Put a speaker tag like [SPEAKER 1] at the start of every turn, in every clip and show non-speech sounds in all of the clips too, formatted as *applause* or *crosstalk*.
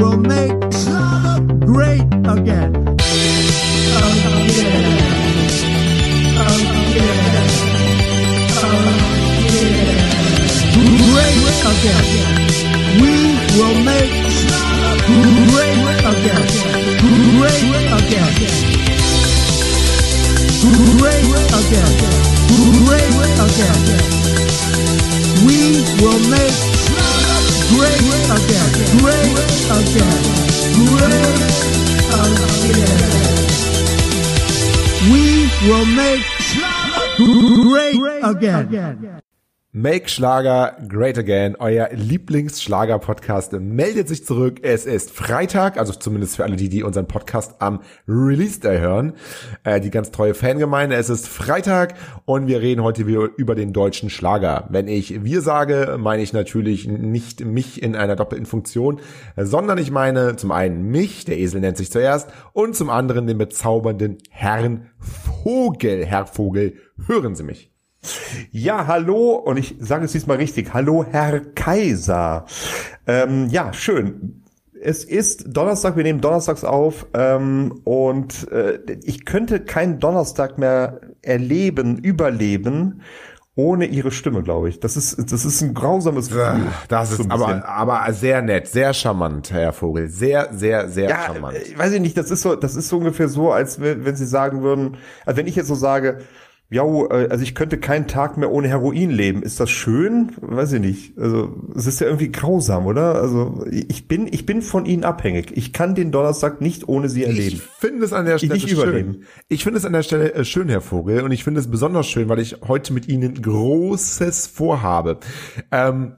[SPEAKER 1] will make Schlager great again. Again. Again. Great again. We will make Schlager great again. Great again. Great again. Great again. We will make great again. Great again. Great again. We will make great again.
[SPEAKER 2] Make Schlager Great Again, euer Lieblingsschlager-Podcast, meldet sich zurück. Es ist Freitag, also zumindest für alle die, die unseren Podcast am Release Day hören, äh, die ganz treue Fangemeinde. Es ist Freitag und wir reden heute wieder über den deutschen Schlager. Wenn ich wir sage, meine ich natürlich nicht mich in einer doppelten Funktion, sondern ich meine zum einen mich, der Esel nennt sich zuerst, und zum anderen den bezaubernden Herrn Vogel. Herr Vogel, hören Sie mich.
[SPEAKER 3] Ja, hallo, und ich sage es diesmal richtig. Hallo, Herr Kaiser. Ähm, ja, schön. Es ist Donnerstag, wir nehmen Donnerstags auf ähm, und äh, ich könnte keinen Donnerstag mehr erleben, überleben, ohne ihre Stimme, glaube ich. Das ist, das ist ein grausames Gefühl.
[SPEAKER 2] Das
[SPEAKER 3] So
[SPEAKER 2] ist
[SPEAKER 3] ein bisschen.
[SPEAKER 2] aber, aber sehr nett, sehr charmant, Herr Vogel. Sehr, sehr, sehr
[SPEAKER 3] ja,
[SPEAKER 2] charmant.
[SPEAKER 3] äh, weiß ich nicht, das ist so, das ist so ungefähr so, als wenn, wenn sie sagen würden, also wenn ich jetzt so sage, ja, äh, also ich könnte keinen Tag mehr ohne Heroin leben. Ist das schön? Weiß ich nicht. Also es ist ja irgendwie grausam, oder? Also ich bin, ich bin von ihnen abhängig. Ich kann den Donnerstag nicht ohne sie
[SPEAKER 2] Ich
[SPEAKER 3] erleben.
[SPEAKER 2] finde es an der Stelle
[SPEAKER 3] nicht
[SPEAKER 2] schön.
[SPEAKER 3] überleben.
[SPEAKER 2] Ich finde es an der Stelle äh, schön, Herr Vogel, und ich finde es besonders schön, weil ich heute mit Ihnen Großes vorhabe. Ähm,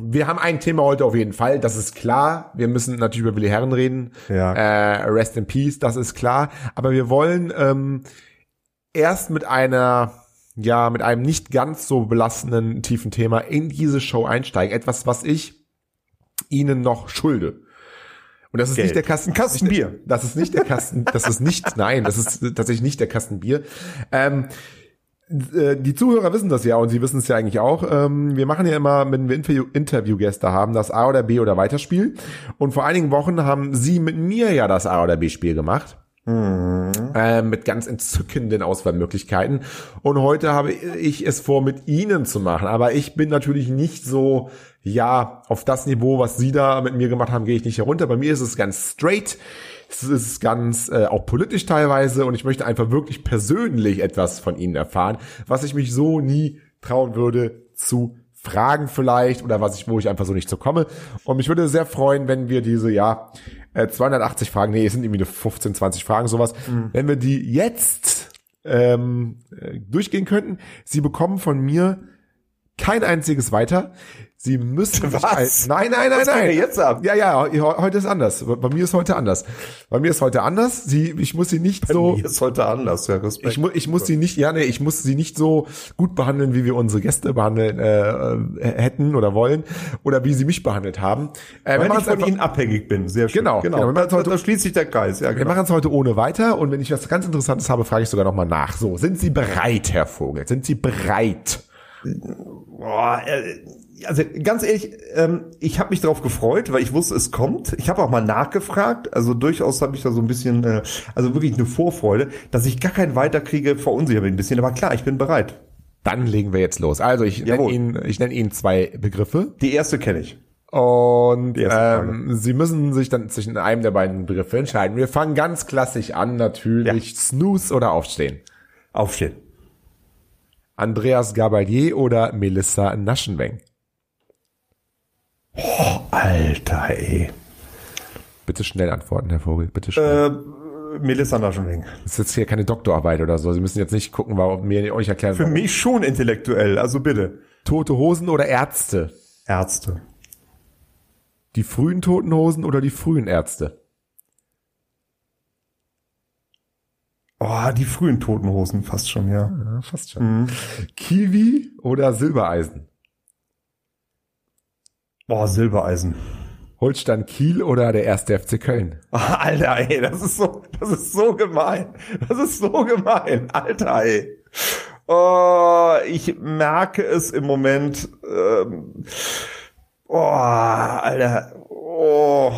[SPEAKER 2] wir haben ein Thema heute auf jeden Fall, das ist klar. Wir müssen natürlich über Willi Herren reden.
[SPEAKER 3] Ja.
[SPEAKER 2] Äh, rest in Peace, das ist klar. Aber wir wollen ähm, erst mit einer, ja, mit einem nicht ganz so belastenden, tiefen Thema in diese Show einsteigen. Etwas, was ich Ihnen noch schulde. Und das ist
[SPEAKER 3] Geld.
[SPEAKER 2] nicht der Kasten,
[SPEAKER 3] Kasten Bier.
[SPEAKER 2] Das ist nicht der Kasten, *laughs* das ist nicht, nein, das ist tatsächlich nicht der Kasten Bier. Ähm, äh, die Zuhörer wissen das ja und sie wissen es ja eigentlich auch. Ähm, wir machen ja immer, wenn wir Interview Interviewgäste haben, das A oder B oder Weiterspiel. Und vor einigen Wochen haben sie mit mir ja das A oder B Spiel gemacht. Äh, mit ganz entzückenden Auswahlmöglichkeiten. Und heute habe ich es vor, mit Ihnen zu machen. Aber ich bin natürlich nicht so, ja, auf das Niveau, was Sie da mit mir gemacht haben, gehe ich nicht herunter. Bei mir ist es ganz straight. Es ist ganz äh, auch politisch teilweise und ich möchte einfach wirklich persönlich etwas von Ihnen erfahren, was ich mich so nie trauen würde zu fragen vielleicht oder was ich, wo ich einfach so nicht so komme. Und mich würde sehr freuen, wenn wir diese, ja, äh, 280 Fragen, nee, es sind irgendwie eine 15, 20 Fragen, sowas, wenn wir die jetzt ähm, äh, durchgehen könnten. Sie bekommen von mir kein einziges weiter. Sie müssen *laughs*
[SPEAKER 3] Was?
[SPEAKER 2] ein- Nein, nein, nein,
[SPEAKER 3] Was
[SPEAKER 2] nein.
[SPEAKER 3] jetzt ab?
[SPEAKER 2] Ja, ja, he- heute ist anders. Bei mir ist heute anders. Bei mir ist heute anders. Sie, ich muss sie nicht so.
[SPEAKER 3] Mir ist heute anders, ja, Respekt.
[SPEAKER 2] Ich, mu ich muss sie nicht, ja, nee, ich muss sie nicht so gut behandeln, wie wir unsere Gäste behandeln äh, äh, hätten oder wollen oder wie sie mich behandelt haben. Äh, wir
[SPEAKER 3] Weil
[SPEAKER 2] machen
[SPEAKER 3] ich von
[SPEAKER 2] einfach,
[SPEAKER 3] ihnen abhängig bin. Sehr schön.
[SPEAKER 2] Genau, genau.
[SPEAKER 3] genau.
[SPEAKER 2] Wir machen es
[SPEAKER 3] Da,
[SPEAKER 2] heute-
[SPEAKER 3] da schließt sich der Kreis. Ja,
[SPEAKER 2] wir
[SPEAKER 3] genau.
[SPEAKER 2] machen es heute ohne weiter und wenn ich was ganz Interessantes habe, frage ich sogar noch mal nach. So, sind Sie bereit, Herr Vogel? Sind Sie bereit?
[SPEAKER 3] Boah, äh, also ganz ehrlich, ähm, ich habe mich darauf gefreut, weil ich wusste, es kommt. Ich habe auch mal nachgefragt, also durchaus habe ich da so ein bisschen, äh, also wirklich eine Vorfreude, dass ich gar keinen weiterkriege, verunsichert mich ein bisschen. Aber klar, ich bin bereit.
[SPEAKER 2] Dann legen wir jetzt los. Also ich nenne. Ihnen, ich nenne Ihnen zwei Begriffe
[SPEAKER 3] Die erste kenne ich.
[SPEAKER 2] und ähm, Sie müssen sich dann zwischen einem der beiden Begriffe entscheiden. Wir fangen ganz klassisch an, natürlich Snooze oder Aufstehen.
[SPEAKER 3] Aufstehen.
[SPEAKER 2] Andreas Gabalier oder Melissa Naschenweng.
[SPEAKER 3] Alter, ey.
[SPEAKER 2] Bitte schnell antworten, Herr Vogel. Bitte schnell.
[SPEAKER 3] Äh, Melissa Naschenweng.
[SPEAKER 2] Das ist jetzt hier keine Doktorarbeit oder so. Sie müssen jetzt nicht gucken, warum mir euch erklären.
[SPEAKER 3] Für
[SPEAKER 2] warum.
[SPEAKER 3] mich schon intellektuell, also bitte.
[SPEAKER 2] Tote Hosen oder Ärzte?
[SPEAKER 3] Ärzte.
[SPEAKER 2] Die frühen Toten Hosen oder die frühen Ärzte?
[SPEAKER 3] Oh, die frühen Toten Hosen fast schon, ja.
[SPEAKER 2] Ja, fast schon. Kiwi oder Silbereisen?
[SPEAKER 3] Boah, Silbereisen.
[SPEAKER 2] Holstein Kiel oder der erste FC Köln? *laughs*
[SPEAKER 3] Alter, ey, das ist so, das ist so gemein. Das ist so gemein. Alter, ey. Oh, ich merke es im Moment. Ähm, oh, Alter. Oh.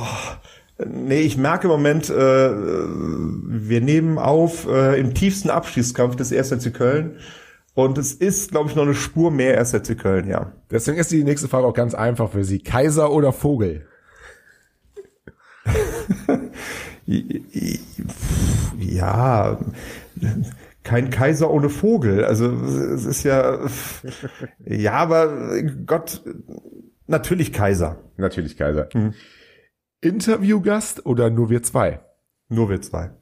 [SPEAKER 3] Nee, ich merke im Moment, äh, wir nehmen auf äh, im tiefsten Abschießkampf des 1. FC Köln. Und es ist, glaube ich, noch eine Spur mehr 1. FC Köln, ja.
[SPEAKER 2] Deswegen ist die nächste Frage auch ganz einfach für Sie. Kaiser oder Vogel? *laughs*
[SPEAKER 3] Ja, kein Kaiser ohne Vogel. Also es ist ja, ja, aber Gott, natürlich Kaiser.
[SPEAKER 2] Natürlich Kaiser. Interviewgast oder nur wir zwei?
[SPEAKER 3] Nur wir zwei.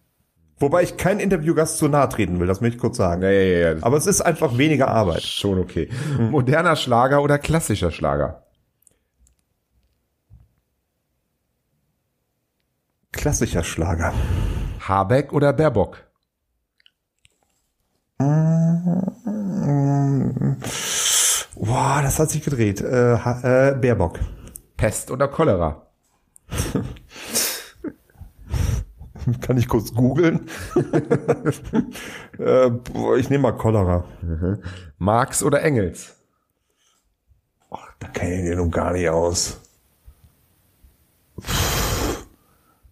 [SPEAKER 3] Wobei ich kein Interviewgast zu nahe treten will, das möchte ich kurz sagen.
[SPEAKER 2] Ja, ja, ja.
[SPEAKER 3] Aber es ist einfach weniger Arbeit.
[SPEAKER 2] Schon okay. Moderner Schlager oder klassischer Schlager?
[SPEAKER 3] Klassischer Schlager.
[SPEAKER 2] Habeck oder Baerbock?
[SPEAKER 3] Boah, das hat sich gedreht. Äh, äh, Baerbock.
[SPEAKER 2] Pest oder Cholera? *laughs* *laughs*
[SPEAKER 3] Kann ich kurz googeln? *laughs* äh, ich nehme mal Cholera.
[SPEAKER 2] Marx oder Engels?
[SPEAKER 3] Ach, da kenne ich den nun gar nicht aus.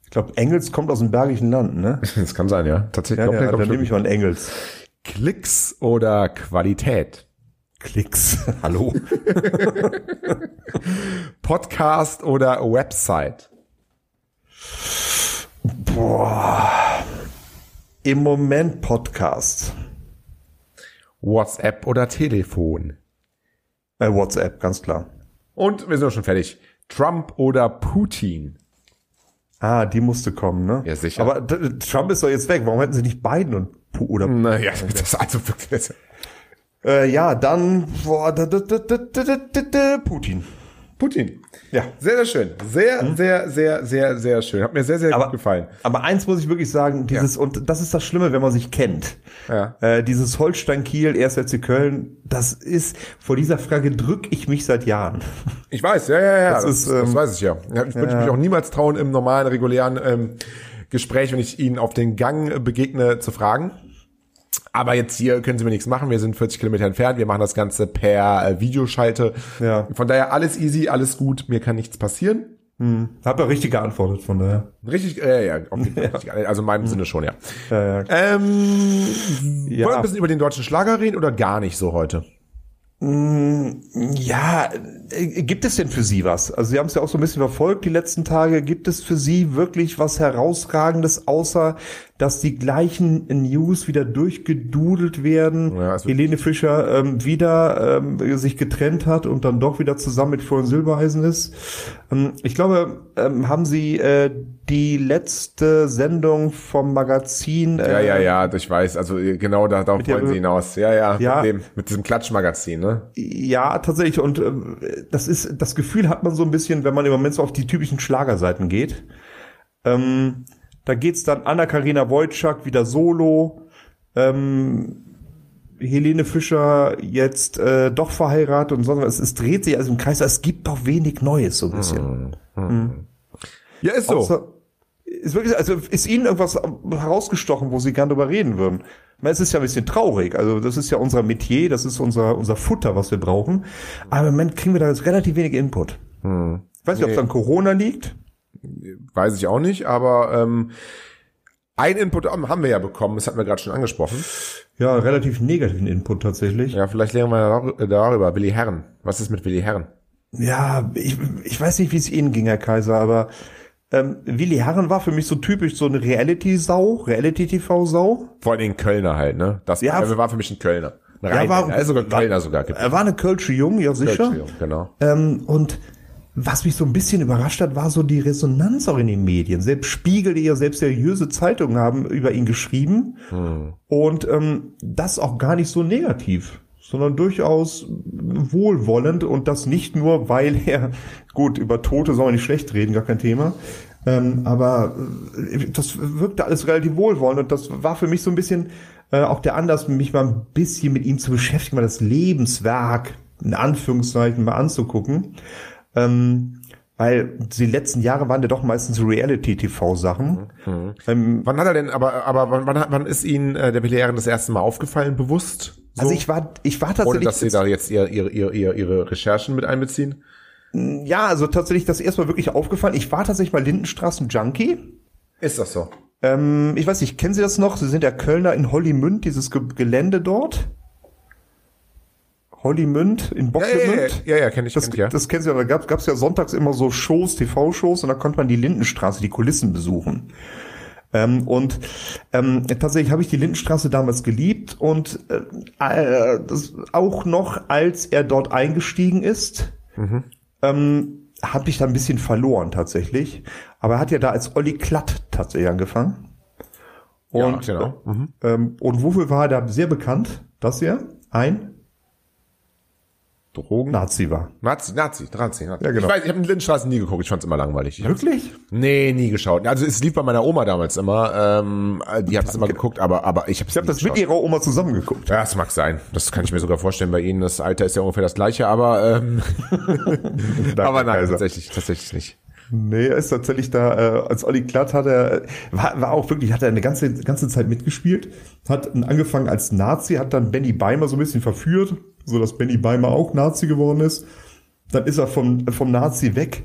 [SPEAKER 3] Ich glaube, Engels kommt aus dem Bergischen Land, ne? *laughs*
[SPEAKER 2] Das kann sein, ja. Tatsächlich.
[SPEAKER 3] Ja, ja, dann nehme ich mal einen Engels.
[SPEAKER 2] Klicks oder Qualität?
[SPEAKER 3] Klicks. Hallo.
[SPEAKER 2] Podcast oder Website?
[SPEAKER 3] Boah. Im Moment Podcast.
[SPEAKER 2] WhatsApp oder Telefon?
[SPEAKER 3] Äh, WhatsApp, ganz klar.
[SPEAKER 2] Und wir sind auch schon fertig. Trump oder Putin?
[SPEAKER 3] Ah, die musste kommen, ne?
[SPEAKER 2] Ja, sicher.
[SPEAKER 3] Aber Trump ist doch jetzt weg. Warum hätten sie nicht Biden und Pu oder
[SPEAKER 2] Naja, das also wirklich.
[SPEAKER 3] Äh, ja, dann boah, da, da, da, da, da, da, da, Putin.
[SPEAKER 2] Putin.
[SPEAKER 3] Ja.
[SPEAKER 2] Sehr, sehr schön. Sehr, sehr, sehr, sehr, sehr schön. Hat mir sehr, sehr
[SPEAKER 3] Aber,
[SPEAKER 2] gut gefallen.
[SPEAKER 3] aber eins muss ich wirklich sagen, dieses, und das ist das Schlimme, wenn man sich kennt.
[SPEAKER 2] Ja.
[SPEAKER 3] Äh, dieses Holstein-Kiel, 1. FC Köln, das ist, vor dieser Frage drücke ich mich seit Jahren.
[SPEAKER 2] Ich weiß, ja, ja, ja.
[SPEAKER 3] Das
[SPEAKER 2] Das,
[SPEAKER 3] ist,
[SPEAKER 2] das
[SPEAKER 3] ähm,
[SPEAKER 2] weiß ich ja. ja ich würde mich auch niemals trauen, im normalen, regulären ähm, Gespräch, wenn ich Ihnen auf den Gang äh, begegne, zu fragen. Aber jetzt hier können Sie mir nichts machen. Wir sind 40 Kilometer entfernt. Wir machen das Ganze per äh, Videoschalte.
[SPEAKER 3] Ja.
[SPEAKER 2] Von daher alles easy, alles gut. Mir kann nichts passieren.
[SPEAKER 3] Hab ja richtig geantwortet, von daher.
[SPEAKER 2] Richtig, äh, ja, Fall *laughs* richtig. Also in meinem Sinne schon, ja.
[SPEAKER 3] Ja, ja.
[SPEAKER 2] Ähm,
[SPEAKER 3] Ja.
[SPEAKER 2] Wollen wir ein bisschen über den deutschen Schlager reden oder gar nicht so heute?
[SPEAKER 3] Ja, äh, gibt es denn für Sie was? Also Sie haben es ja auch so ein bisschen verfolgt die letzten Tage. Gibt es für Sie wirklich was herausragendes, außer dass die gleichen News wieder durchgedudelt werden?
[SPEAKER 2] Ja,
[SPEAKER 3] Helene Fischer ähm, wieder ähm, sich getrennt hat und dann doch wieder zusammen mit Florian Silbereisen ist. Ähm, ich glaube, ähm, haben Sie äh, die letzte Sendung vom Magazin? Äh,
[SPEAKER 2] Ja, ja, ja, ich weiß. Also äh, genau da, darauf wollen Sie hinaus. Ja, ja,
[SPEAKER 3] Ja.
[SPEAKER 2] Mit, dem, mit diesem Klatschmagazin, ne?
[SPEAKER 3] Ja, tatsächlich. Und ähm, das ist, das Gefühl hat man so ein bisschen, wenn man im Moment so auf die typischen Schlagerseiten geht. Ähm, da geht's dann Anna-Karina Wojcik wieder solo. Ähm, Helene Fischer jetzt äh, doch verheiratet und sonst was. Es, dreht sich also im Kreis. Es gibt doch wenig Neues so ein bisschen.
[SPEAKER 2] Ja, ist so.
[SPEAKER 3] Außer, ist wirklich, also ist Ihnen irgendwas herausgestochen, wo Sie gern drüber reden würden? Es ist ja ein bisschen traurig. Also das ist ja unser Metier, das ist unser unser Futter, was wir brauchen. Aber im Moment kriegen wir da jetzt relativ wenig Input. Ich weiß nicht, ob es
[SPEAKER 2] Nee.
[SPEAKER 3] an Corona liegt.
[SPEAKER 2] Weiß ich auch nicht, aber ähm, ein Input haben wir ja bekommen, das hatten wir gerade schon angesprochen.
[SPEAKER 3] Ja, relativ negativen Input tatsächlich.
[SPEAKER 2] Ja, vielleicht lernen wir dar- darüber. Willi Herren. Was ist mit Willi Herren?
[SPEAKER 3] Ja, ich, ich weiß nicht, wie es Ihnen ging, Herr Kaiser, aber ähm, Willi Herren war für mich so typisch so eine Reality-Sau, Reality-TV-Sau.
[SPEAKER 2] Vor allem den Kölner halt, ne? Das
[SPEAKER 3] Ja,
[SPEAKER 2] war für mich ein Kölner. Ein
[SPEAKER 3] Ja, war-
[SPEAKER 2] er ist sogar Kölner sogar. Gibt
[SPEAKER 3] Er war eine Kölsche Jung, ja sicher.
[SPEAKER 2] Kölsch, Genau.
[SPEAKER 3] Ähm, und was mich so ein bisschen überrascht hat, war so die Resonanz auch in den Medien. Selbst Spiegel, die ja selbst seriöse Zeitungen haben, über ihn geschrieben. Und ähm, das auch gar nicht so negativ, sondern durchaus wohlwollend und das nicht nur, weil er, gut, über Tote soll man nicht schlecht reden, gar kein Thema. Ähm, aber äh, das wirkte alles relativ wohlwollend und das war für mich so ein bisschen äh, auch der Anlass, mich mal ein bisschen mit ihm zu beschäftigen, mal das Lebenswerk in Anführungszeichen mal anzugucken. Ähm, weil die letzten Jahre waren ja doch meistens Reality-TV-Sachen. Ähm,
[SPEAKER 2] Wann hat er denn, aber, aber wann, wann, wann ist Ihnen äh, der Willi Herren das erste Mal aufgefallen, bewusst? So?
[SPEAKER 3] also ich war, ich war
[SPEAKER 2] Ohne
[SPEAKER 3] tatsächlich,
[SPEAKER 2] dass Sie da jetzt ihr, ihre, ihre, ihre, ihre Recherchen mit einbeziehen?
[SPEAKER 3] Ja, also tatsächlich das erstmal wirklich aufgefallen. Ich war tatsächlich mal Lindenstraßen-Junkie.
[SPEAKER 2] Ist das so?
[SPEAKER 3] Ähm, ich weiß nicht, kennen Sie das noch? Sie sind ja Kölner in Hollymünd, dieses Ge Gelände dort. Hollymünd in
[SPEAKER 2] Ja, ja, ja, ja, ja kenne ich,
[SPEAKER 3] Das,
[SPEAKER 2] kenn ich, ja.
[SPEAKER 3] das kennen Sie ja, da gab es ja sonntags immer so Shows, TV-Shows und da konnte man die Lindenstraße, die Kulissen besuchen. Ähm, und ähm, tatsächlich habe ich die Lindenstraße damals geliebt und äh, äh, das auch noch, als er dort eingestiegen ist, ähm, habe ich da ein bisschen verloren tatsächlich. Aber er hat ja da als Olli Klatt tatsächlich angefangen.
[SPEAKER 2] Ja,
[SPEAKER 3] Und,
[SPEAKER 2] genau. Mhm.
[SPEAKER 3] ähm, und wofür war er da sehr bekannt, dass er ein
[SPEAKER 2] Drogen?
[SPEAKER 3] Nazi war?
[SPEAKER 2] Nazi, Nazi, Nazi, Nazi.
[SPEAKER 3] Ja, genau.
[SPEAKER 2] Ich weiß, ich habe in Lindenstraße nie geguckt, ich fand's immer langweilig. Ich
[SPEAKER 3] Wirklich?
[SPEAKER 2] Nee, nie geschaut. Also es lief bei meiner Oma damals immer. Ähm, die hat es immer geguckt, aber aber ich habe
[SPEAKER 3] Ich habe das mit ihrer Oma zusammengeguckt.
[SPEAKER 2] Ja, das mag sein. Das kann ich mir sogar vorstellen bei Ihnen. Das Alter ist ja ungefähr das gleiche, aber ähm, *laughs* aber nein,
[SPEAKER 3] Kaiser.
[SPEAKER 2] tatsächlich, tatsächlich nicht.
[SPEAKER 3] Nee, er ist tatsächlich da, äh, als Olli Klatt hat er, war, war auch wirklich, hat er eine ganze, ganze Zeit mitgespielt, hat angefangen als Nazi, hat dann Benny Beimer so ein bisschen verführt, so dass Benny Beimer auch Nazi geworden ist. Dann ist er vom, vom Nazi weg,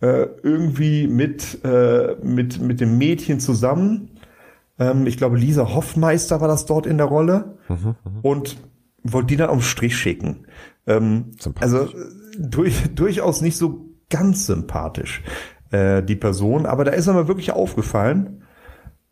[SPEAKER 3] äh, irgendwie mit, äh, mit, mit dem Mädchen zusammen. Ähm, ich glaube, Lisa Hoffmeister war das dort in der Rolle. und wollte die dann den Strich schicken. Ähm, also durch, *laughs* durchaus nicht so ganz sympathisch, äh, die Person, aber da ist er mir wirklich aufgefallen.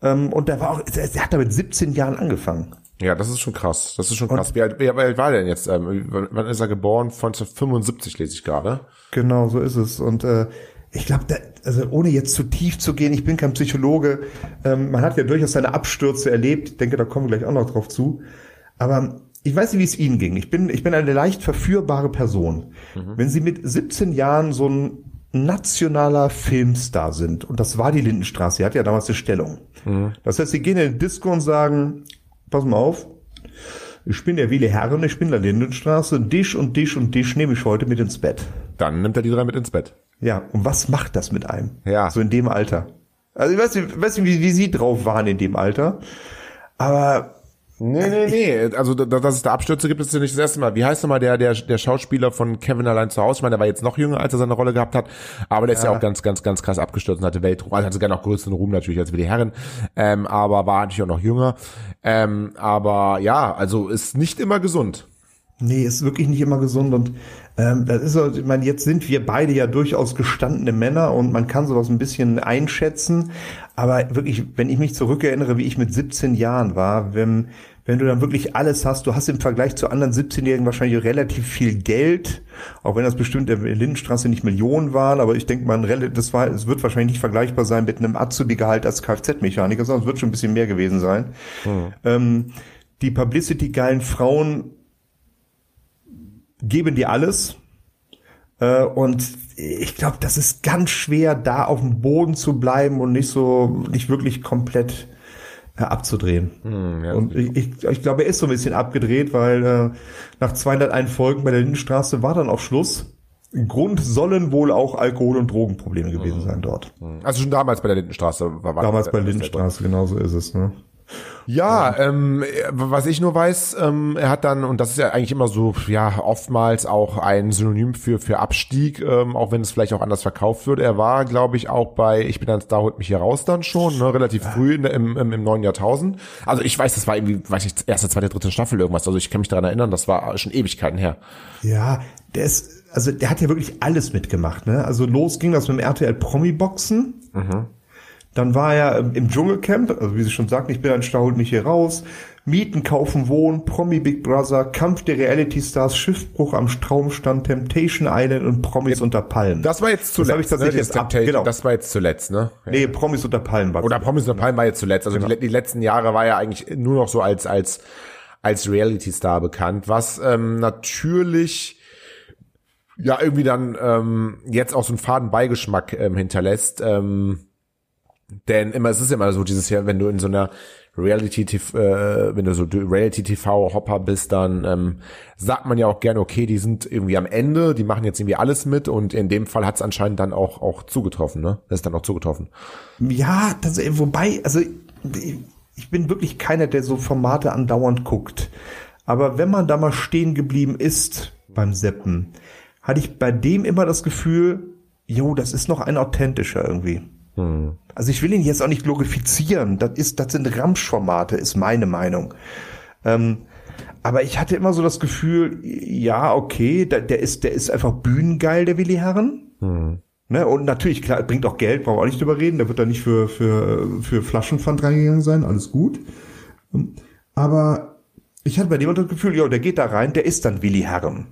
[SPEAKER 3] Ähm, und der war auch, der hat da mit 17 Jahren angefangen.
[SPEAKER 2] Ja, das ist schon krass. Das ist schon krass. Wie alt, wie alt war der denn jetzt? Ähm, wann ist er geboren? Von 75 lese ich gerade.
[SPEAKER 3] Genau, so ist es. Und äh, ich glaube, also ohne jetzt zu tief zu gehen, ich bin kein Psychologe, ähm, man hat ja durchaus seine Abstürze erlebt. Ich denke, da kommen wir gleich auch noch drauf zu. Aber ich weiß nicht, wie es Ihnen ging. Ich bin, ich bin eine leicht verführbare Person. Wenn Sie mit 17 Jahren so ein nationaler Filmstar sind, und das war die Lindenstraße, sie hat ja damals eine Stellung. Das heißt, Sie gehen in den Disco und sagen, pass mal auf, ich bin der Willi Herren, ich bin der Lindenstraße, dich und dich und dich nehme ich heute mit ins Bett.
[SPEAKER 2] Dann nimmt er die drei mit ins Bett.
[SPEAKER 3] Ja, und was macht das mit einem?
[SPEAKER 2] Ja.
[SPEAKER 3] So in dem Alter. Also ich weiß nicht, ich weiß nicht wie, wie Sie drauf waren in dem Alter, aber
[SPEAKER 2] Nee, nee, nee. Also, da- dass es da Abstürze gibt, ist ja nicht das erste Mal. Wie heißt nochmal der, der, der Schauspieler von Kevin allein zu Hause? Ich meine, der war jetzt noch jünger, als er seine Rolle gehabt hat. Aber der ist ja auch ganz, ganz, ganz krass abgestürzt und hatte Weltruhm. Also hatte sogar noch größeren Ruhm natürlich als wie die Herren. Ähm, aber war natürlich auch noch jünger. Ähm, aber ja, also ist nicht immer gesund.
[SPEAKER 3] Nee, ist wirklich nicht immer gesund und ähm, das ist so, ich meine, jetzt sind wir beide ja durchaus gestandene Männer und man kann sowas ein bisschen einschätzen, aber wirklich, wenn ich mich zurückerinnere, wie ich mit 17 Jahren war, wenn, wenn du dann wirklich alles hast, du hast im Vergleich zu anderen 17-Jährigen wahrscheinlich relativ viel Geld, auch wenn das bestimmt in der Lindenstraße nicht Millionen waren, aber ich denke mal, das war, es wird wahrscheinlich nicht vergleichbar sein mit einem Azubi-Gehalt als Kfz-Mechaniker, sondern es wird schon ein bisschen mehr gewesen sein. Ähm, die Publicity-geilen Frauen geben dir alles. Äh, und ich glaube, das ist ganz schwer, da auf dem Boden zu bleiben und nicht so, nicht wirklich komplett äh, abzudrehen.
[SPEAKER 2] ja.
[SPEAKER 3] Und ich, ich, ich glaube, er ist so ein bisschen abgedreht, weil äh, nach 201 Folgen bei der Lindenstraße war dann auch Schluss. Grund sollen wohl auch Alkohol- und Drogenprobleme gewesen sein dort.
[SPEAKER 2] Also schon damals bei der Lindenstraße war war-
[SPEAKER 3] Damals bei
[SPEAKER 2] das-
[SPEAKER 3] Lindenstraße, genau so ist es. Ne?
[SPEAKER 2] Ja, ähm, was ich nur weiß, ähm, er hat dann, und das ist ja eigentlich immer so, ja, oftmals auch ein Synonym für, für Abstieg, ähm, auch wenn es vielleicht auch anders verkauft wird. Er war, glaube ich, auch bei Ich bin ein Star, holt mich hier raus dann schon, ne, relativ früh in, im, im, im neuen Jahrtausend. Also ich weiß, das war irgendwie, weiß ich, erste, zweite, dritte Staffel irgendwas. Also ich kann mich daran erinnern, das war schon Ewigkeiten her.
[SPEAKER 3] Ja, der ist, also der hat ja wirklich alles mitgemacht, ne? Also los ging das mit dem RTL Promi-Boxen. Dann war er im- Dschungelcamp, also wie Sie schon sagten, ich bin ein Stau, holt mich hier raus. Mieten, kaufen, wohnen, Promi Big Brother, Kampf der Reality Stars, Schiffbruch am Straumstand, Temptation Island und Promis unter Palmen.
[SPEAKER 2] Das war jetzt zuletzt.
[SPEAKER 3] hab ich tatsächlich
[SPEAKER 2] ne,
[SPEAKER 3] jetzt
[SPEAKER 2] das
[SPEAKER 3] ab- genau.
[SPEAKER 2] Das war jetzt zuletzt, ne?
[SPEAKER 3] nee, Promis unter Palmen war
[SPEAKER 2] Oder Promis unter Palmen war jetzt zuletzt. Also die, die letzten Jahre war er eigentlich nur noch so als als als Reality Star bekannt, was ähm, natürlich ja irgendwie dann ähm, jetzt auch so einen faden Beigeschmack ähm, hinterlässt. Ähm, denn immer es ist immer so dieses Jahr, wenn du in so einer Reality TV, äh, wenn du so Reality TV Hopper bist, dann ähm, sagt man ja auch gerne, okay, die sind irgendwie am Ende, die machen jetzt irgendwie alles mit und in dem Fall hat es anscheinend dann auch auch zugetroffen, ne? Das ist dann auch zugetroffen.
[SPEAKER 3] Ja, das, wobei, also ich bin wirklich keiner, der so Formate andauernd guckt. Aber wenn man da mal stehen geblieben ist beim Seppen, hatte ich bei dem immer das Gefühl, jo, das ist noch ein authentischer irgendwie. Also ich will ihn jetzt auch nicht glorifizieren. Das ist, das sind Ramschformate, ist meine Meinung. Ähm, aber ich hatte immer so das Gefühl, ja, okay, der, der ist, der ist einfach bühnengeil, der Willi Herren. Ne, und natürlich, klar, bringt auch Geld, brauchen wir auch nicht drüber reden. Der wird da nicht für, für, für Flaschenpfand reingegangen sein, alles gut. Aber ich hatte bei dem das Gefühl, ja, der geht da rein, der ist dann Willi Herren.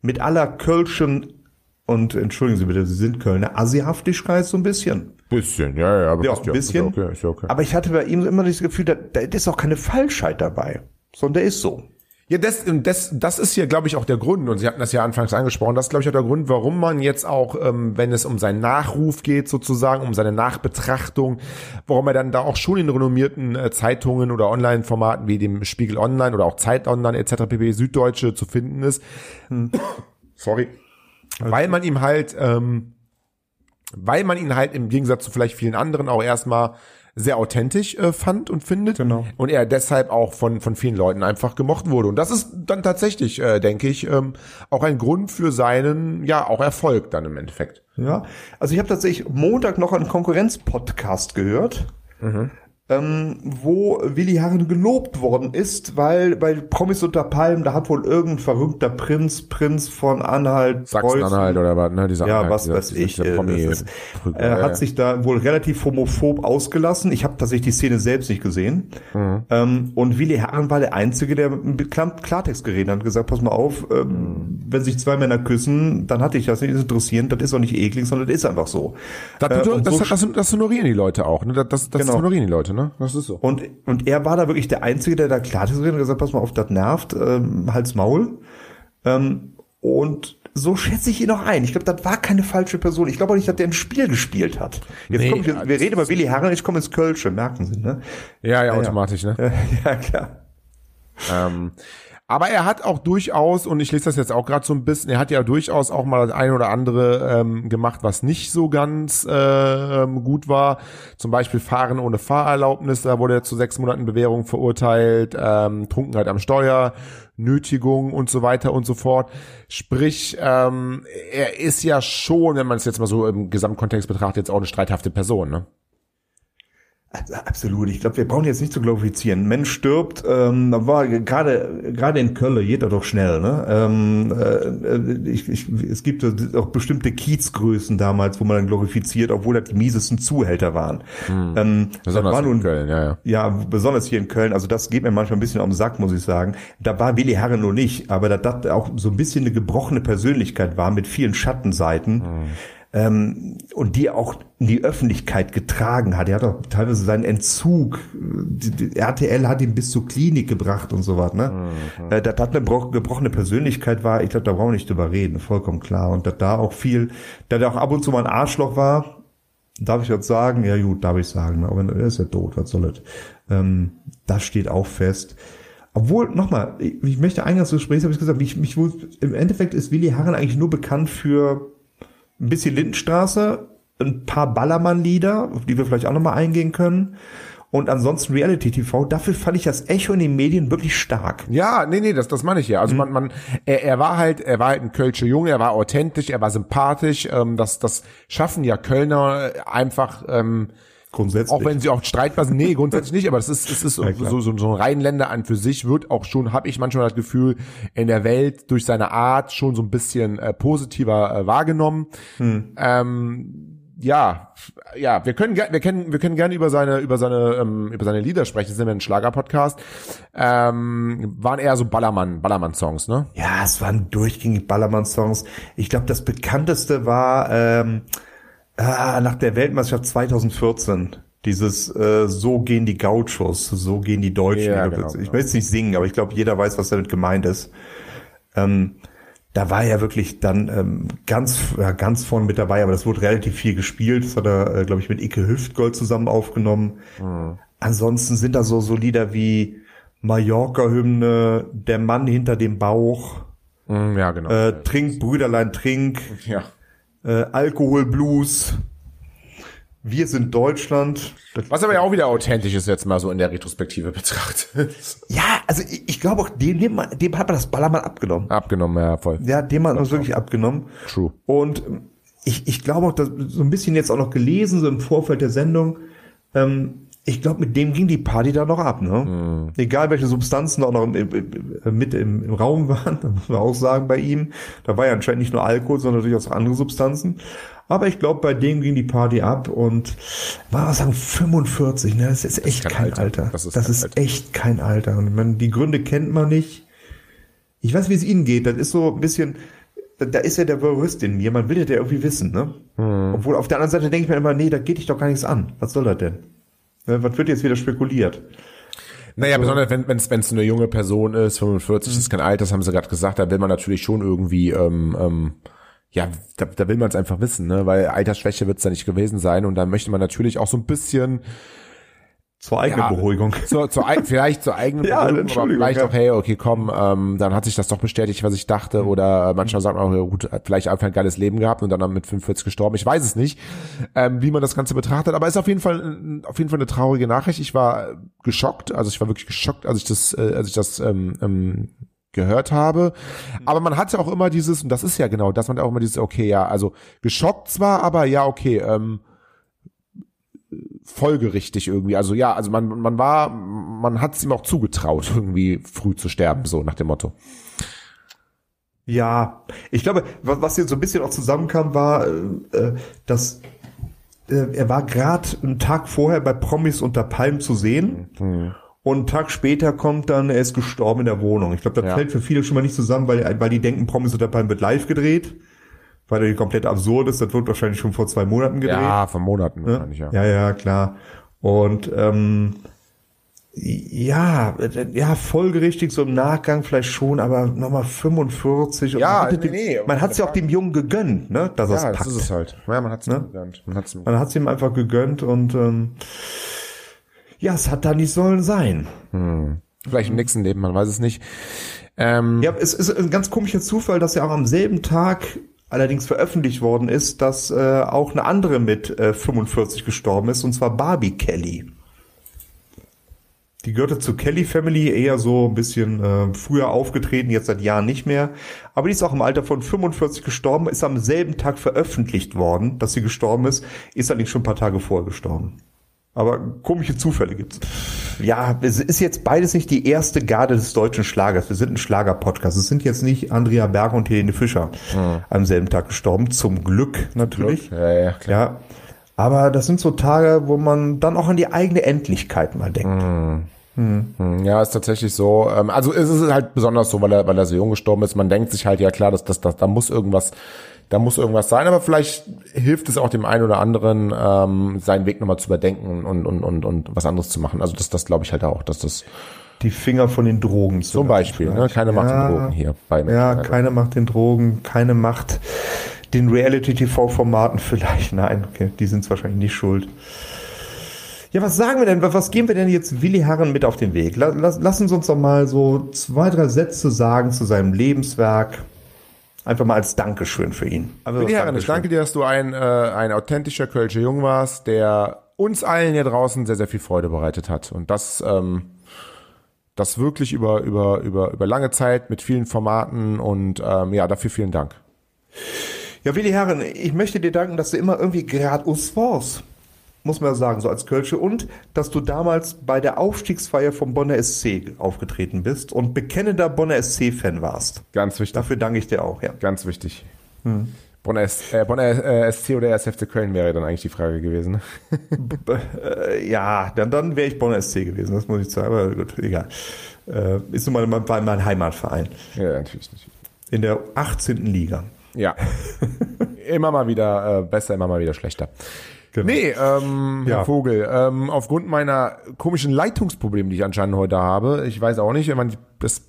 [SPEAKER 3] Mit aller Kölschen und entschuldigen Sie bitte, Sie sind Kölner, Asihaftigkeit so ein bisschen.
[SPEAKER 2] Bisschen, ja, ja, aber
[SPEAKER 3] Ja, ein bisschen.
[SPEAKER 2] Ist ja okay, ist ja okay.
[SPEAKER 3] Aber ich hatte bei ihm immer das Gefühl, da, da ist auch keine Falschheit dabei, sondern der ist so.
[SPEAKER 2] Ja, das, das, das ist hier, glaube ich, auch der Grund, und Sie hatten das ja anfangs angesprochen, das ist, glaube ich, auch der Grund, warum man jetzt auch, ähm, wenn es um seinen Nachruf geht, sozusagen, um seine Nachbetrachtung, warum er dann da auch schon in renommierten äh, Zeitungen oder Online-Formaten wie dem Spiegel Online oder auch Zeit Online etc. pp. Süddeutsche zu finden ist. Sorry. Weil man ihm halt, ähm, weil man ihn halt im Gegensatz zu vielleicht vielen anderen auch erstmal sehr authentisch äh, fand und findet.
[SPEAKER 3] Genau.
[SPEAKER 2] Und er deshalb auch von, von vielen Leuten einfach gemocht wurde. Und das ist dann tatsächlich, äh, denke ich, ähm, auch ein Grund für seinen, ja, auch Erfolg dann im Endeffekt.
[SPEAKER 3] Ja, also ich habe tatsächlich Montag noch einen Konkurrenz-Podcast gehört, ähm, wo Willi Herren gelobt worden ist, weil bei Promis unter Palmen, da hat wohl irgendein verrückter Prinz, Prinz von Anhalt,
[SPEAKER 2] Sachsen-Anhalt oder was, ne? Dieser,
[SPEAKER 3] ja, was
[SPEAKER 2] dieser-
[SPEAKER 3] weiß ich. äh,
[SPEAKER 2] Promi-
[SPEAKER 3] ist, er
[SPEAKER 2] ja.
[SPEAKER 3] hat sich da wohl relativ homophob ausgelassen. Ich habe tatsächlich die Szene selbst nicht gesehen.
[SPEAKER 2] Mhm.
[SPEAKER 3] Ähm, und Willi Herren war der Einzige, der mit Klar- Klartext geredet hat und gesagt, pass mal auf, ähm,
[SPEAKER 2] Mhm.
[SPEAKER 3] wenn sich zwei Männer küssen, dann hat dich das nicht interessieren, das ist auch nicht eklig, sondern das ist einfach so.
[SPEAKER 2] Das,
[SPEAKER 3] Äh,
[SPEAKER 2] das,
[SPEAKER 3] so
[SPEAKER 2] das, das honorieren die Leute auch, ne? Das, das, das
[SPEAKER 3] Genau.
[SPEAKER 2] honorieren die Leute, ne? Das ist so.
[SPEAKER 3] Und, und er war da wirklich der Einzige, der da Klartext geredet hat und gesagt, pass mal auf, das nervt, ähm, Hals Maul. Ähm, und so schätze ich ihn auch ein. Ich glaube, das war keine falsche Person. Ich glaube auch nicht, dass der ein Spiel gespielt hat. Jetzt
[SPEAKER 2] Nee,
[SPEAKER 3] komm ich,
[SPEAKER 2] ja,
[SPEAKER 3] wir reden über Willi Herren, ich komme ins Kölsche, merken Sie, ne?
[SPEAKER 2] Ja, ja, automatisch, ne? *laughs*
[SPEAKER 3] ja, klar.
[SPEAKER 2] Ähm, aber er hat auch durchaus, und ich lese das jetzt auch gerade so ein bisschen, er hat ja durchaus auch mal das eine oder andere ähm, gemacht, was nicht so ganz ähm, gut war. Zum Beispiel Fahren ohne Fahrerlaubnis, da wurde er zu sechs Monaten Bewährung verurteilt, ähm, Trunkenheit am Steuer, Nötigung und so weiter und so fort. Sprich, ähm, er ist ja schon, wenn man es jetzt mal so im Gesamtkontext betrachtet, jetzt auch eine streithafte Person, ne?
[SPEAKER 3] Also, Absolut. Ich glaube, wir brauchen jetzt nicht zu glorifizieren. Ein Mensch stirbt, ähm, da war gerade gerade in Köln geht er doch schnell. Ne? Ähm, äh, ich, ich, es gibt auch bestimmte Kiezgrößen damals, wo man dann glorifiziert, obwohl das die miesesten Zuhälter waren. Ähm, das
[SPEAKER 2] Besonders
[SPEAKER 3] war
[SPEAKER 2] in
[SPEAKER 3] nun
[SPEAKER 2] Köln, ja, ja.
[SPEAKER 3] Ja, besonders hier in Köln. Also das geht mir manchmal ein bisschen am Sack, muss ich sagen. Da war Willi Herren nur nicht, aber da das auch so ein bisschen eine gebrochene Persönlichkeit war mit vielen Schattenseiten. Ähm, und die er auch in die Öffentlichkeit getragen hat. Er hat auch teilweise seinen Entzug, die, die, RTL hat ihn bis zur Klinik gebracht und so was. Ne? Äh, das hat eine bro- gebrochene Persönlichkeit war, ich glaube, da brauchen wir nicht drüber reden, vollkommen klar. Und dass da auch viel, da der auch ab und zu mal ein Arschloch war, Darf ich jetzt sagen? Ja gut, darf ich sagen. Aber er ist ja tot, was soll das? Ähm, das steht auch fest. Obwohl, nochmal, ich, ich möchte eingangs des Gesprächs, habe ich gesagt, mich, mich im Endeffekt ist Willi Herren eigentlich nur bekannt für ein bisschen Lindenstraße, ein paar Ballermann-Lieder, auf die wir vielleicht auch nochmal eingehen können. Und ansonsten Reality TV, dafür fand ich das Echo in den Medien wirklich stark.
[SPEAKER 2] Ja, nee, nee, das, das meine ich ja.
[SPEAKER 3] Mhm.
[SPEAKER 2] Also man, man, er, er war halt, er war halt ein Kölscher Junge, er war authentisch, er war sympathisch. Ähm, das, das schaffen ja Kölner einfach, ähm,
[SPEAKER 3] Grundsätzlich.
[SPEAKER 2] auch wenn sie auch streitbar sind. Nee, grundsätzlich nicht, aber das ist, es ist so,
[SPEAKER 3] klar.
[SPEAKER 2] so, so, so ein Rheinländer an für sich wird auch schon, habe ich manchmal das Gefühl, in der Welt durch seine Art schon so ein bisschen äh, positiver äh, wahrgenommen.
[SPEAKER 3] Hm.
[SPEAKER 2] Ähm, ja, ja, wir können, wir können, wir können gerne über seine, über seine, ähm, über seine Lieder sprechen. Das sind wir ein Schlager-Podcast. Ähm, waren eher so Ballermann, Ballermann-Songs, ne?
[SPEAKER 3] Ja, es waren durchgängig Ballermann-Songs. Ich glaube, das bekannteste war ähm, ah, nach der Weltmeisterschaft 2014. Dieses äh, So gehen die Gauchos, so gehen die Deutschen.
[SPEAKER 2] Ja,
[SPEAKER 3] ich
[SPEAKER 2] genau,
[SPEAKER 3] ich
[SPEAKER 2] genau.
[SPEAKER 3] will jetzt nicht singen, aber ich glaube, jeder weiß, was damit gemeint ist. Ähm, da war er wirklich dann ähm, ganz, ja, ganz vorne mit dabei, aber das wurde relativ viel gespielt. Das hat er, äh, glaube ich, mit Icke Hüftgold zusammen aufgenommen.
[SPEAKER 2] Mhm.
[SPEAKER 3] Ansonsten sind da so, so Lieder wie Mallorca-Hymne, Der Mann hinter dem Bauch,
[SPEAKER 2] Mm, ja, genau.
[SPEAKER 3] äh, Trink, Brüderlein, Trink,
[SPEAKER 2] ja.
[SPEAKER 3] Äh, Alkoholblues. wir sind Deutschland. Das,
[SPEAKER 2] Was aber ja auch wieder authentisch ist jetzt mal so in der Retrospektive betrachtet.
[SPEAKER 3] ja, also ich, ich glaube auch, dem, dem, dem hat man das Ballermann abgenommen.
[SPEAKER 2] Abgenommen, ja, voll.
[SPEAKER 3] Ja, dem hat man es wirklich abgenommen.
[SPEAKER 2] True.
[SPEAKER 3] Und ich, ich glaube auch, dass so ein bisschen jetzt auch noch gelesen, so im Vorfeld der Sendung, ähm, ich glaube, mit dem ging die Party da noch ab, ne?
[SPEAKER 2] Mhm.
[SPEAKER 3] Egal welche Substanzen auch noch im, im, mit im, im Raum *laughs* waren, das muss man auch sagen bei ihm. Da war ja anscheinend nicht nur Alkohol, sondern durchaus auch andere Substanzen. Aber ich glaube, bei dem ging die Party ab und war was sagen 45, ne? Das ist echt
[SPEAKER 2] kein
[SPEAKER 3] kein,
[SPEAKER 2] Alter.
[SPEAKER 3] Alter.
[SPEAKER 2] Das
[SPEAKER 3] Das
[SPEAKER 2] ist
[SPEAKER 3] ist,
[SPEAKER 2] kein Alter.
[SPEAKER 3] echt kein Alter. Und man, die Gründe kennt man nicht. Ich weiß, wie es Ihnen geht. Das ist so ein bisschen, da- ist ja der Voyeurist in mir. Man will ja der irgendwie wissen, ne?
[SPEAKER 2] Hm.
[SPEAKER 3] Obwohl auf der anderen Seite denke ich mir immer, nee, da geht dich doch gar nichts an. Was soll das denn? Ne, Was wird jetzt wieder spekuliert?
[SPEAKER 2] Naja, besonders wenn es wenn es eine junge Person ist, 45 ist kein Alter, das haben sie gerade gesagt, da will man natürlich schon irgendwie, ähm, ähm, ja, da, da will man es einfach wissen, ne? weil Altersschwäche wird es da nicht gewesen sein und da möchte man natürlich auch so ein bisschen
[SPEAKER 3] Zur eigenen
[SPEAKER 2] Ja.
[SPEAKER 3] Beruhigung.
[SPEAKER 2] zur, zur, ei- vielleicht zur eigenen *laughs*
[SPEAKER 3] Ja,
[SPEAKER 2] Beruhigung, aber vielleicht
[SPEAKER 3] ja.
[SPEAKER 2] auch, hey, okay, komm, ähm, dann hat sich das doch bestätigt, was ich dachte oder äh, manchmal sagt man auch, ja, gut, hat vielleicht einfach ein geiles Leben gehabt und dann mit 45 gestorben, ich weiß es nicht, ähm, wie man das Ganze betrachtet, aber ist auf jeden Fall äh, auf jeden Fall eine traurige Nachricht. Ich war äh, geschockt, also ich war wirklich geschockt, als ich das äh, als ich das ähm, ähm, gehört habe. Aber man hat ja auch immer dieses, und das ist ja genau, dass man auch immer dieses, okay, ja, also geschockt zwar, aber ja, okay, ähm, folgerichtig irgendwie. Also ja, also man, man war, man hat es ihm auch zugetraut, irgendwie früh zu sterben, so nach dem Motto.
[SPEAKER 3] Ja, ich glaube, was, hier so ein bisschen auch zusammenkam, war, äh, äh, dass äh, er war gerade einen Tag vorher bei Promis unter Palm zu sehen. Und einen Tag später kommt dann, er ist gestorben in der Wohnung. Ich glaube, das
[SPEAKER 2] Ja.
[SPEAKER 3] fällt für viele schon mal nicht zusammen, weil, weil die denken, Promis unter Palm wird live gedreht. Weil er komplett absurd ist. Das wird wahrscheinlich schon vor zwei Monaten gedreht.
[SPEAKER 2] Ja, von Monaten
[SPEAKER 3] Ne?
[SPEAKER 2] wahrscheinlich, ja.
[SPEAKER 3] Ja, ja, klar. Und ähm, ja, ja, folgerichtig so im Nachgang vielleicht schon, aber nochmal 45. Und
[SPEAKER 2] Ja,
[SPEAKER 3] man
[SPEAKER 2] nee, nee,
[SPEAKER 3] man hat es ja auch dem Jungen gegönnt, ne, dass er
[SPEAKER 2] Ja,
[SPEAKER 3] es
[SPEAKER 2] das
[SPEAKER 3] packt.
[SPEAKER 2] ist es halt. Ja, man hat es
[SPEAKER 3] Ne?
[SPEAKER 2] gelernt. Man hat's
[SPEAKER 3] Man hat es ihm einfach gegönnt und ähm, ja, es hat da nicht sollen sein.
[SPEAKER 2] Vielleicht im nächsten Leben, man weiß es nicht. Ähm,
[SPEAKER 3] Ja, es ist ein ganz komischer Zufall, dass ja auch am selben Tag allerdings veröffentlicht worden ist, dass äh, auch eine andere mit äh, 45 gestorben ist, und zwar Barbie Kelly. Die gehörte zur Kelly Family, eher so ein bisschen äh, früher aufgetreten, jetzt seit Jahren nicht mehr. Aber die ist auch im Alter von 45 gestorben, ist am selben Tag veröffentlicht worden, dass sie gestorben ist, ist allerdings schon ein paar Tage vorher gestorben. Aber komische Zufälle gibt's. Ja, es ist jetzt beides nicht die erste Garde des deutschen Schlagers. Wir sind ein Schlager-Podcast. Es sind jetzt nicht Andrea Berg und Helene Fischer am selben Tag gestorben. Zum Glück natürlich.
[SPEAKER 2] ja, ja, klar.
[SPEAKER 3] Ja. Aber das sind so Tage, wo man dann auch an die eigene Endlichkeit mal denkt.
[SPEAKER 2] Hm, Ja, ist tatsächlich so. Ähm, also es ist halt besonders so, weil er, weil er so jung gestorben ist. Man denkt sich halt, ja klar, dass, dass, dass, da muss irgendwas, da muss irgendwas sein, aber vielleicht hilft es auch dem einen oder anderen, ähm, seinen Weg nochmal zu überdenken und, und, und, und was anderes zu machen. Also das, das glaube ich halt auch, dass das
[SPEAKER 3] Die Finger von den Drogen zu
[SPEAKER 2] zum Beispiel, ne, keine Macht
[SPEAKER 3] Ja.
[SPEAKER 2] den Drogen hier bei
[SPEAKER 3] Ja, keine Macht den Drogen, keine Macht den Reality-TV-Formaten vielleicht. Nein, okay, die sind wahrscheinlich nicht schuld. Ja, was sagen wir denn? Was geben wir denn jetzt Willi Herren mit auf den Weg? La- Lass, lassen Sie uns doch mal so zwei, drei Sätze sagen zu seinem Lebenswerk. Einfach mal als Dankeschön für ihn. Einfach
[SPEAKER 2] Willi
[SPEAKER 3] als
[SPEAKER 2] Herren, ich danke dir, dass du ein, äh, ein authentischer Kölscher Jung warst, der uns allen hier draußen sehr, sehr viel Freude bereitet hat. Und das, ähm, das wirklich über, über, über, über lange Zeit mit vielen Formaten und ähm, ja, dafür vielen Dank.
[SPEAKER 3] Ja, Willi Herren, ich möchte dir danken, dass du immer irgendwie geradeaus warst. Muss man ja sagen, so als Kölsche. Und dass du damals bei der Aufstiegsfeier vom Bonner SC aufgetreten bist und bekennender Bonner SC-Fan warst.
[SPEAKER 2] Ganz wichtig.
[SPEAKER 3] Dafür danke ich dir auch, ja.
[SPEAKER 2] Ganz wichtig.
[SPEAKER 3] Hm.
[SPEAKER 2] Bonner, S, äh, Bonner äh, SC oder 1. FC Köln wäre dann eigentlich die Frage gewesen. ne?
[SPEAKER 3] Äh, ja, dann, dann wäre ich Bonner SC gewesen, das muss ich sagen, aber gut, egal. Äh, ist nun mal mein, mein Heimatverein.
[SPEAKER 2] Ja, natürlich nicht.
[SPEAKER 3] In der 18. Liga.
[SPEAKER 2] Ja. *laughs* immer mal wieder äh, besser, immer mal wieder schlechter.
[SPEAKER 3] Genau.
[SPEAKER 2] Nee, ähm,
[SPEAKER 3] Ja.
[SPEAKER 2] Herr Vogel, ähm, aufgrund meiner komischen Leitungsprobleme, die ich anscheinend heute habe, ich weiß auch nicht, ich meine, das,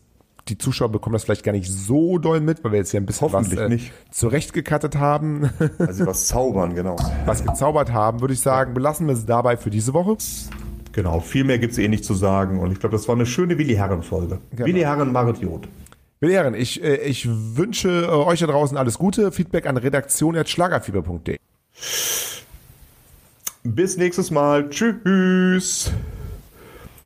[SPEAKER 2] die Zuschauer bekommen das vielleicht gar nicht so doll mit, weil wir jetzt hier ein bisschen was
[SPEAKER 3] Hoffentlich
[SPEAKER 2] äh,
[SPEAKER 3] nicht.
[SPEAKER 2] zurechtgekattet haben, *laughs*
[SPEAKER 3] Also was zaubern, genau.
[SPEAKER 2] was gezaubert haben, würde ich sagen, belassen wir es dabei für diese Woche.
[SPEAKER 3] Genau, viel mehr gibt's eh nicht zu sagen. Und ich glaube, das war eine schöne Willi Herren-Folge.
[SPEAKER 2] Genau.
[SPEAKER 3] Willi Herren, Marit Jod.
[SPEAKER 2] Meine Herren, ich, äh, ich wünsche äh, euch da draußen alles Gute. Feedback an redaktion.schlagerfieber.de.
[SPEAKER 3] Bis nächstes Mal. Tschüss.